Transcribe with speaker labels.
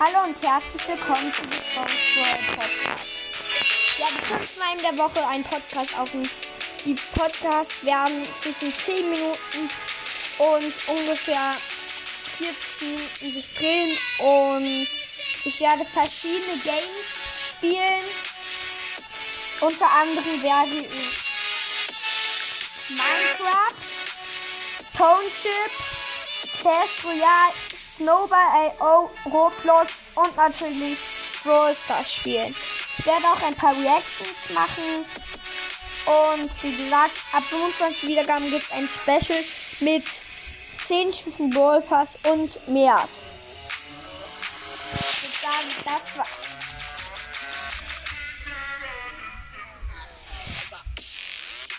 Speaker 1: Hallo und herzlich willkommen zu Brawl Podcast. Ja, die fünfte Mal in der Woche ein Podcast auf dem. Die Podcasts werden zwischen 10 Minuten und ungefähr 40 Minuten sich drehen und ich werde verschiedene Games spielen. Unter anderem werde ich Minecraft, Township, Clash Royale, Snowball AO, Roblox und natürlich Brawl Stars spielen. Ich werde auch ein paar Reactions machen. Und wie gesagt, ab 25 Wiedergaben gibt es ein Special mit 10 Stufen Brawl Pass und mehr. Ich würde sagen, das war's.